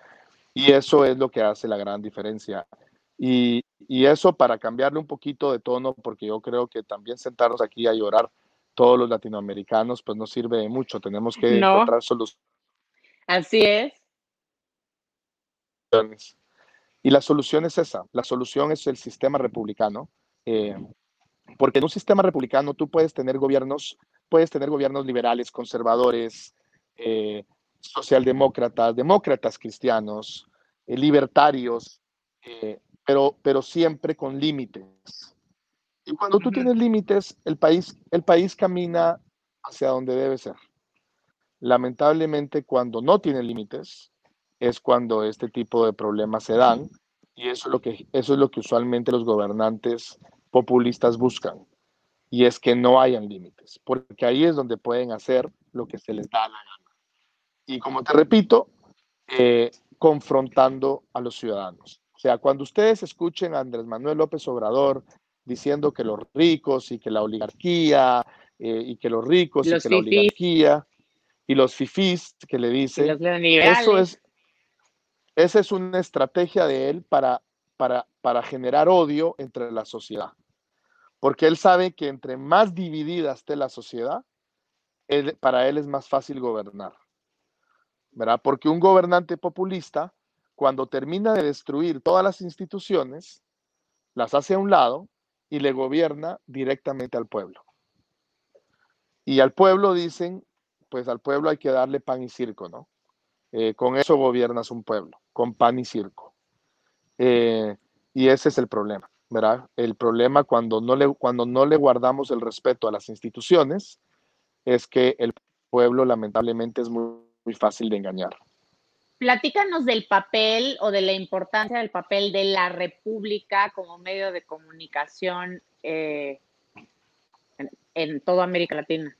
Y eso es lo que hace la gran diferencia. Y, eso para cambiarle un poquito de tono, porque yo creo que también sentarnos aquí a llorar todos los latinoamericanos, pues no sirve de mucho. Tenemos que encontrar soluciones. Así es. Y la solución es esa, la solución es el sistema republicano, eh, porque en un sistema republicano tú puedes tener gobiernos, puedes tener gobiernos liberales, conservadores, eh, socialdemócratas, demócratas cristianos, eh, libertarios, pero, pero siempre con límites. Y cuando tú tienes límites, el país, el país camina hacia donde debe ser. Lamentablemente, cuando no tiene límites, es cuando este tipo de problemas se dan y eso es lo que, eso es lo que usualmente los gobernantes populistas buscan. Y es que no hayan límites, porque ahí es donde pueden hacer lo que se les da la gana. Y como te repito, eh, confrontando a los ciudadanos. O sea, cuando ustedes escuchen a Andrés Manuel López Obrador diciendo que los ricos y que la oligarquía eh, y que los ricos y que la oligarquía y los fifís que le dice, eso es, esa es una estrategia de él para, para, para generar odio entre la sociedad. Porque él sabe que entre más dividida esté la sociedad, para él es más fácil gobernar. ¿Verdad? Porque un gobernante populista, cuando termina de destruir todas las instituciones, las hace a un lado y le gobierna directamente al pueblo. Y al pueblo dicen, pues al pueblo hay que darle pan y circo, ¿no? Eh, con eso gobiernas un pueblo, con pan y circo. Eh, y ese es el problema, ¿verdad? El problema cuando no, le, cuando no le guardamos el respeto a las instituciones es que el pueblo lamentablemente es muy, muy fácil de engañar. Platícanos del papel o de la importancia del papel de la República como medio de comunicación eh, en, toda América Latina.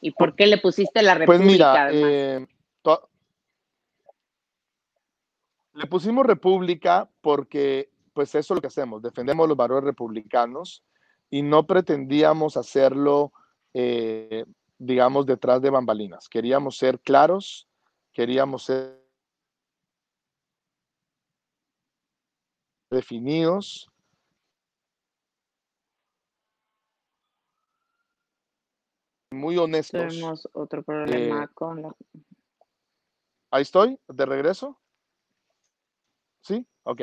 ¿Y por qué le pusiste la República? Pues mira, eh, le pusimos República porque pues eso es lo que hacemos, defendemos los valores republicanos y no pretendíamos hacerlo, eh, digamos, detrás de bambalinas. Queríamos ser claros queríamos ser definidos. Muy honestos. Tenemos otro problema eh, con la... Ahí estoy, de regreso. ¿Sí? Ok.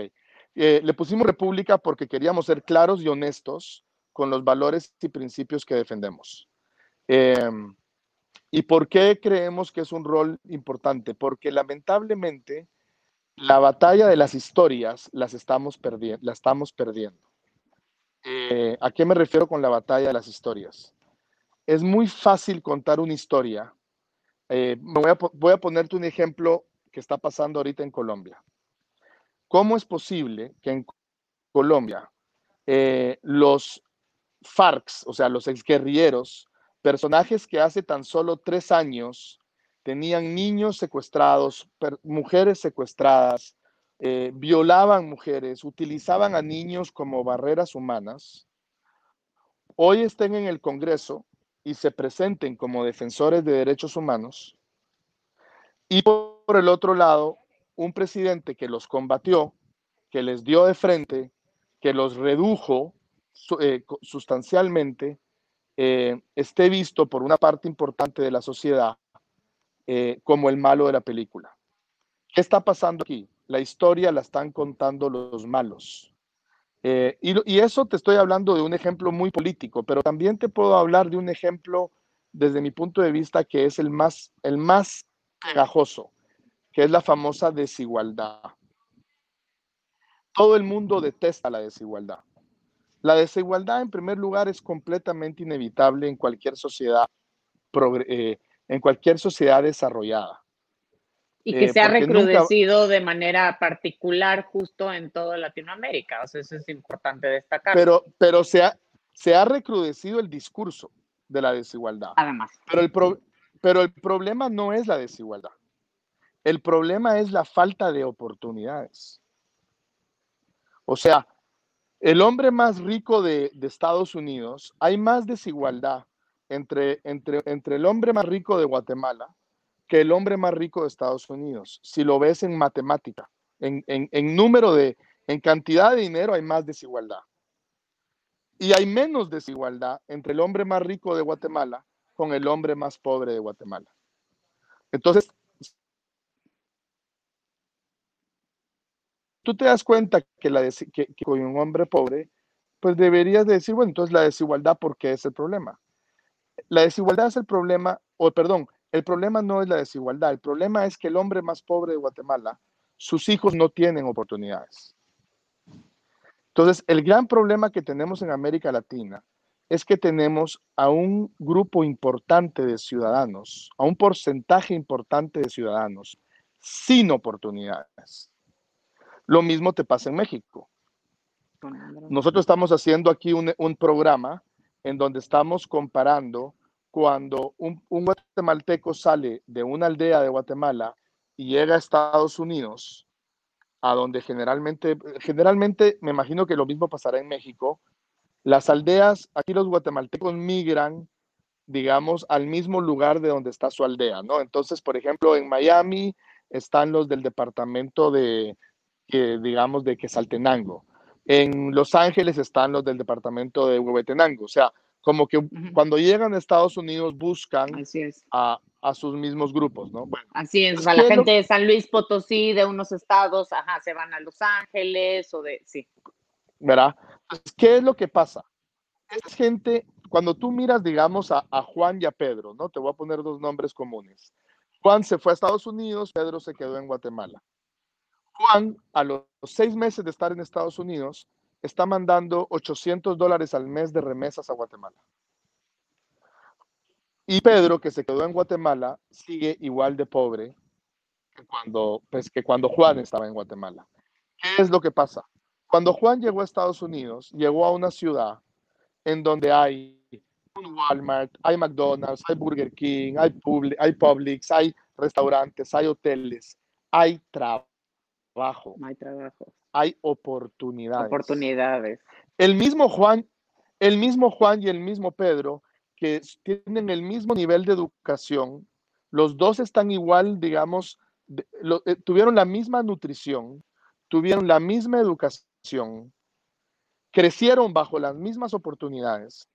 Eh, le pusimos república porque queríamos ser claros y honestos con los valores y principios que defendemos. Em, ¿Y por qué creemos que es un rol importante? Porque lamentablemente la batalla de las historias las estamos, perdiendo. La estamos perdiendo. Eh, ¿A qué me refiero con la batalla de las historias? Es muy fácil contar una historia. Eh, voy, a, voy, ponerte un ejemplo que está pasando ahorita en Colombia. ¿Cómo es posible que en Colombia eh, los FARCs, o sea, los exguerrilleros, personajes que hace tan solo tres años tenían niños secuestrados, mujeres secuestradas, eh, violaban mujeres, utilizaban a niños como barreras humanas, hoy estén en el Congreso y se presenten como defensores de derechos humanos, y por el otro lado, un presidente que los combatió, que les dio de frente, que los redujo eh, sustancialmente, eh, esté visto por una parte importante de la sociedad eh, como el malo de la película. ¿Qué está pasando aquí? La historia la están contando los malos. Eh, y, eso te estoy hablando de un ejemplo muy político, pero también te puedo hablar de un ejemplo desde mi punto de vista que es el más, el más pegajoso, que es la famosa desigualdad. Todo el mundo detesta la desigualdad. La desigualdad, en primer lugar, es completamente inevitable en cualquier sociedad, eh, en cualquier sociedad desarrollada. Y que eh, se ha recrudecido de manera particular justo en toda Latinoamérica. O sea, eso es importante destacar. Pero, pero se, ha, se ha recrudecido el discurso de la desigualdad. Además. Pero el, pero el problema no es la desigualdad. El problema es la falta de oportunidades. O sea, el hombre más rico de, Estados Unidos, hay más desigualdad entre, entre, entre el hombre más rico de Guatemala que el hombre más rico de Estados Unidos. Si lo ves en matemática, en, en, número de, en cantidad de dinero hay más desigualdad. Y hay menos desigualdad entre el hombre más rico de Guatemala con el hombre más pobre de Guatemala. Entonces, tú te das cuenta que, la con un hombre pobre, pues deberías decir, bueno, entonces la desigualdad, ¿por qué es el problema? La desigualdad es el problema, o perdón, el problema no es la desigualdad, el problema es que el hombre más pobre de Guatemala, sus hijos no tienen oportunidades. Entonces, el gran problema que tenemos en América Latina es que tenemos a un grupo importante de ciudadanos, a un porcentaje importante de ciudadanos sin oportunidades. Lo mismo te pasa en México. Nosotros estamos haciendo aquí un, programa en donde estamos comparando cuando un, guatemalteco sale de una aldea de Guatemala y llega a Estados Unidos, a donde generalmente, generalmente me imagino que lo mismo pasará en México, las aldeas, aquí los guatemaltecos migran, digamos, al mismo lugar de donde está su aldea, ¿no? Entonces, por ejemplo, en Miami están los del departamento de, digamos, de Quesaltenango. En Los Ángeles están los del departamento de Huehuetenango. O sea, como que cuando llegan a Estados Unidos buscan a, sus mismos grupos, ¿no? Así es, la gente de San Luis Potosí, de unos estados, ajá, se van a Los Ángeles o de, sí. ¿Verdad? ¿Qué es lo que pasa? Es gente, cuando tú miras, digamos, a, a Juan y a Pedro, ¿no? Te voy a poner dos nombres comunes. Juan se fue a Estados Unidos, Pedro se quedó en Guatemala. Juan, a los seis meses de estar en Estados Unidos, está mandando 800 dólares al mes de remesas a Guatemala. Y Pedro, que se quedó en Guatemala, sigue igual de pobre que cuando, pues, que cuando Juan estaba en Guatemala. ¿Qué es lo que pasa? Cuando Juan llegó a Estados Unidos, llegó a una ciudad en donde hay un Walmart, hay McDonald's, hay Burger King, hay, Publix, hay restaurantes, hay hoteles, hay trabajo hay trabajo. Hay oportunidades. Oportunidades. El mismo Juan, el mismo Juan y el mismo Pedro, que tienen el mismo nivel de educación, los dos están igual, digamos, eh, tuvieron la misma nutrición, tuvieron la misma educación, crecieron bajo las mismas oportunidades.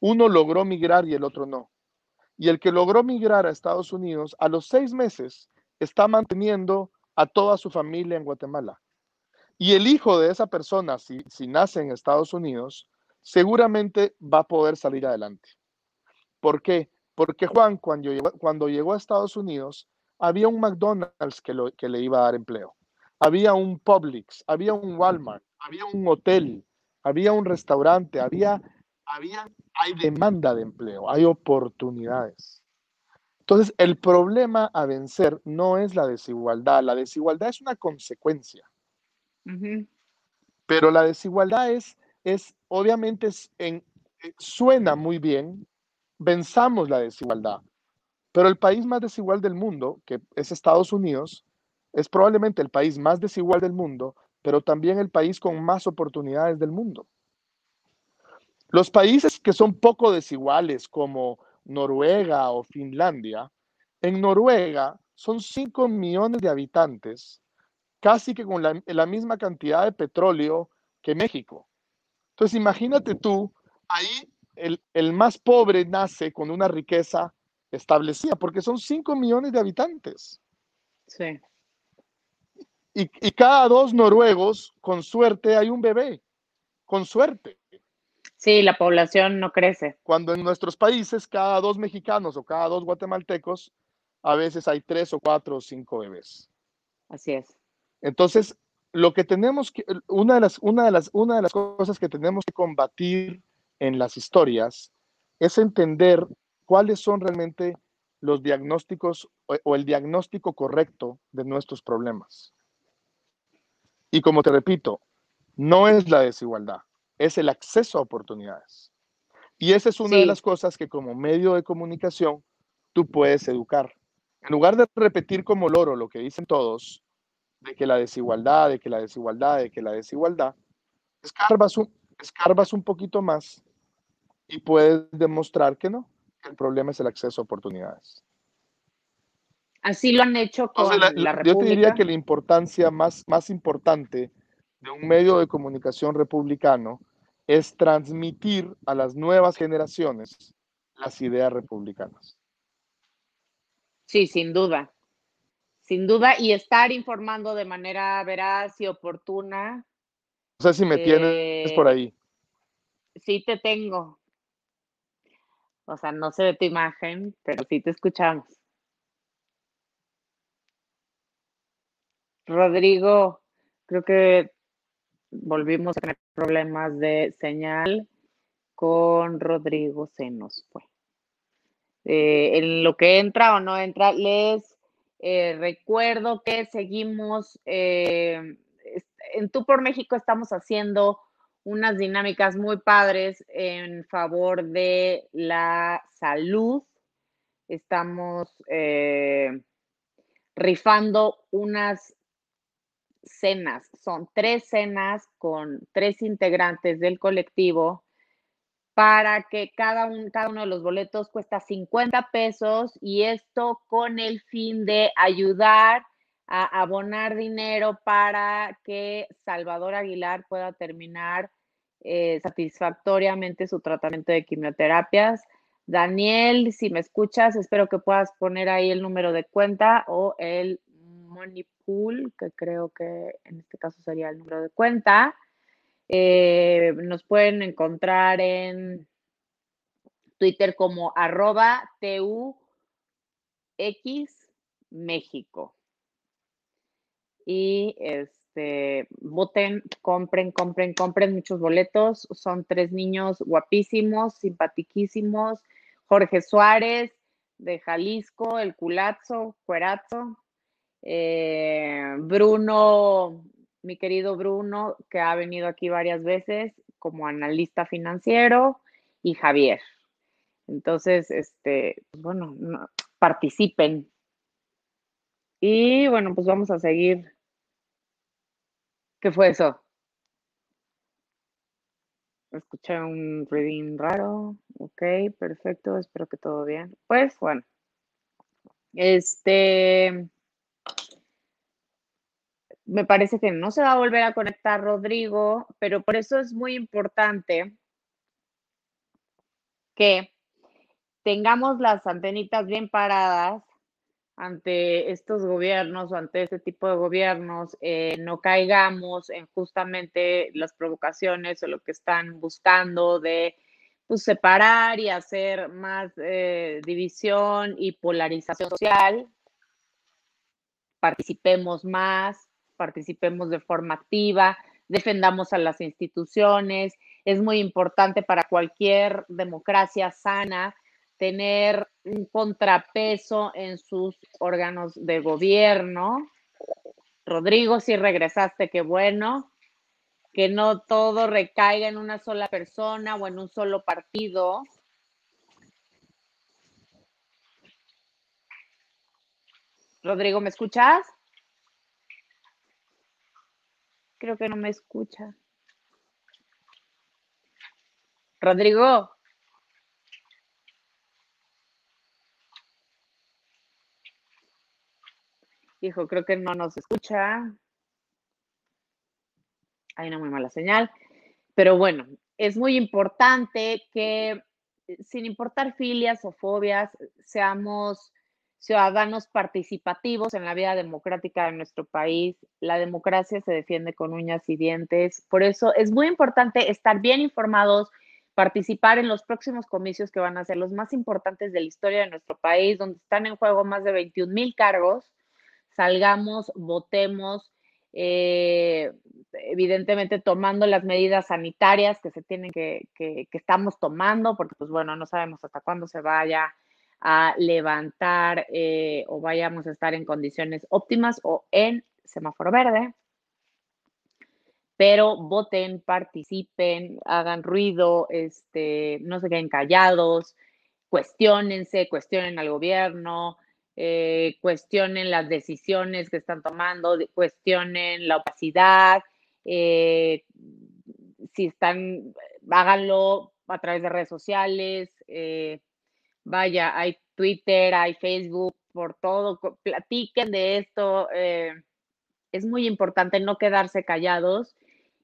Uno logró migrar y el otro no. Y el que logró migrar a Estados Unidos, a los seis meses, está manteniendo a toda su familia en Guatemala. Y el hijo de esa persona, si, si nace en Estados Unidos, seguramente va a poder salir adelante. ¿Por qué? Porque Juan, cuando llegó, cuando llegó a Estados Unidos, había un McDonald's que, lo, que le iba a dar empleo. Había un Publix, había un Walmart, había un hotel, había un restaurante, había, había, hay demanda de empleo, hay oportunidades. Entonces, el problema a vencer no es la desigualdad, la desigualdad es una consecuencia. Pero la desigualdad es, es obviamente, en, eh, suena muy bien, venzamos la desigualdad. Pero el país más desigual del mundo, que es Estados Unidos, es probablemente el país más desigual del mundo, pero también el país con más oportunidades del mundo. Los países que son poco desiguales, como Noruega o Finlandia, en Noruega son 5 millones de habitantes, casi que con la, misma cantidad de petróleo que México. Entonces, imagínate tú, ahí el, el, más pobre nace con una riqueza establecida, porque son 5 millones de habitantes. Sí. Y, y, cada dos noruegos, con suerte, hay un bebé, con suerte. Sí, la población no crece. Cuando en nuestros países cada dos mexicanos o cada dos guatemaltecos, a veces hay tres o cuatro o cinco bebés. Así es. Entonces, lo que tenemos que, una de las, una de las, una de las cosas que tenemos que combatir en las historias es entender cuáles son realmente los diagnósticos o, o el diagnóstico correcto de nuestros problemas. Y como te repito, no es la desigualdad es el acceso a oportunidades. Y esa es una de las cosas que como medio de comunicación tú puedes educar. En lugar de repetir como loro lo que dicen todos, de que la desigualdad, de que la desigualdad, de que la desigualdad, escarbas un, escarbas un poquito más y puedes demostrar que no, que el problema es el acceso a oportunidades. Así lo han hecho con la, República. Yo te diría que la importancia más, más importante de un medio de comunicación republicano es transmitir a las nuevas generaciones las ideas republicanas. Sí, sin duda. Sin duda, y estar informando de manera veraz y oportuna. No sé si me tienes por ahí. Eh, sí, te tengo. O sea, no sé de tu imagen, pero sí te escuchamos. Rodrigo, creo que volvimos a tener problemas de señal con Rodrigo se nos fue. Eh, en lo que entra o no entra, les eh, recuerdo que seguimos eh, en Tú por México estamos haciendo unas dinámicas muy padres en favor de la salud. Estamos rifando unas cenas. Son tres cenas con tres integrantes del colectivo para que cada, un, cada uno de los boletos cuesta 50 pesos y esto con el fin de ayudar a abonar dinero para que Salvador Aguilar pueda terminar eh, satisfactoriamente su tratamiento de quimioterapias. Daniel, si me escuchas, espero que puedas poner ahí el número de cuenta o el money pool, que creo que en este caso sería el número de cuenta. Eh, nos pueden encontrar en Twitter como arroba TUX. Y este, voten, compren, compren, compren muchos boletos. Son tres niños guapísimos, simpatiquísimos. Jorge Suárez de Jalisco, el culazo, cuerazo. Eh, Bruno mi querido Bruno, que ha venido aquí varias veces como analista financiero, y Javier. Entonces, este, pues bueno, participen. Y bueno, pues vamos a seguir. ¿Qué fue eso? Escuché un reading raro. Ok, perfecto. Espero que todo bien. Pues bueno. Este me parece que no se va a volver a conectar Rodrigo, pero por eso es muy importante que tengamos las antenitas bien paradas ante estos gobiernos o ante este tipo de gobiernos, eh, no caigamos en justamente las provocaciones o lo que están buscando de pues, separar y hacer más eh, división y polarización social. Participemos más, participemos de forma activa, defendamos a las instituciones. Es muy importante para cualquier democracia sana tener un contrapeso en sus órganos de gobierno. Rodrigo, si regresaste, qué bueno. Que no todo recaiga en una sola persona o en un solo partido. Rodrigo, ¿me escuchas? Creo que no me escucha. Rodrigo. Hijo, creo que no nos escucha. Hay una muy mala señal. Pero bueno, es muy importante que sin importar filias o fobias, seamos ciudadanos participativos en la vida democrática de nuestro país. La democracia se defiende con uñas y dientes. Por eso es muy importante estar bien informados, participar en los próximos comicios que van a ser los más importantes de la historia de nuestro país, donde están en juego más de 21 mil cargos. Salgamos, votemos, eh, evidentemente tomando las medidas sanitarias que se tienen que, que, que estamos tomando, porque pues bueno, no sabemos hasta cuándo se vaya a levantar eh, o vayamos a estar en condiciones óptimas o en semáforo verde. Pero voten, participen, hagan ruido, este, no se queden callados, cuestionense, cuestionen al gobierno, eh, cuestionen las decisiones que están tomando, cuestionen la opacidad, eh, si están, háganlo a través de redes sociales, vaya, hay Twitter, hay Facebook, por todo, platiquen de esto. Eh, es muy importante no quedarse callados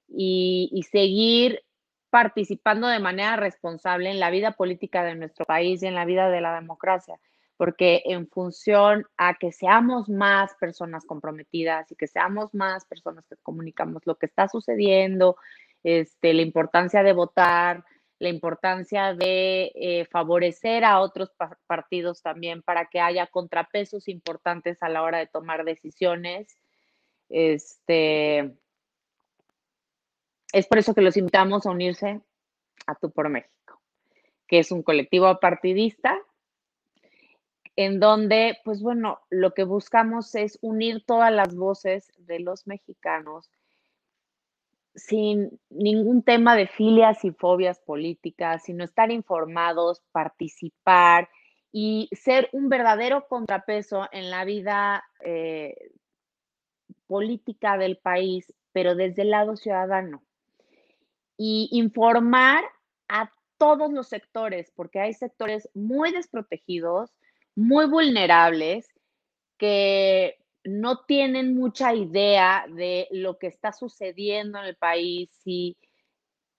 y, y, seguir participando de manera responsable en la vida política de nuestro país y en la vida de la democracia, porque en función a que seamos más personas comprometidas y que seamos más personas que comunicamos lo que está sucediendo, este, la importancia de votar, la importancia de eh, favorecer a otros partidos también para que haya contrapesos importantes a la hora de tomar decisiones. Este, es por eso que los invitamos a unirse a Tu por México, que es un colectivo apartidista en donde, pues bueno, lo que buscamos es unir todas las voces de los mexicanos sin ningún tema de filias y fobias políticas, sino estar informados, participar y ser un verdadero contrapeso en la vida eh, política del país, pero desde el lado ciudadano. Y informar a todos los sectores, porque hay sectores muy desprotegidos, muy vulnerables, que no tienen mucha idea de lo que está sucediendo en el país y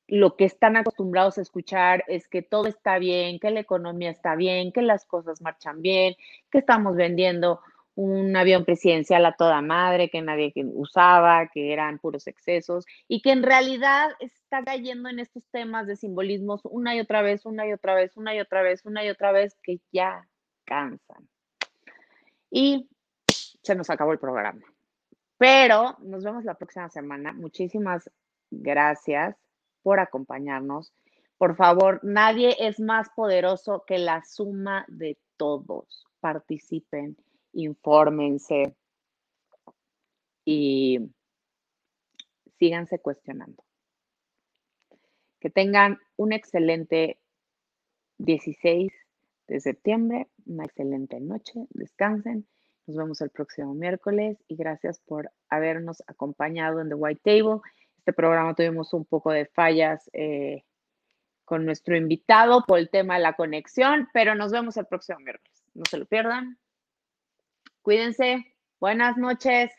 lo que están acostumbrados a escuchar es que todo está bien, que la economía está bien, que las cosas marchan bien, que estamos vendiendo un avión presidencial a toda madre que nadie usaba, que eran puros excesos y que en realidad está cayendo en estos temas de simbolismos una y otra vez, una y otra vez, una y otra vez, una y otra vez que ya cansan. Y se nos acabó el programa. Pero nos vemos la próxima semana. Muchísimas gracias por acompañarnos. Por favor, nadie es más poderoso que la suma de todos. Participen infórmense y síganse cuestionando. Que tengan un excelente 16 de septiembre, una excelente noche, descansen. Nos vemos el próximo miércoles y gracias por habernos acompañado en The White Table. Este programa tuvimos un poco de fallas eh, con nuestro invitado por el tema de la conexión, pero nos vemos el próximo miércoles. No se lo pierdan. Cuídense. Buenas noches.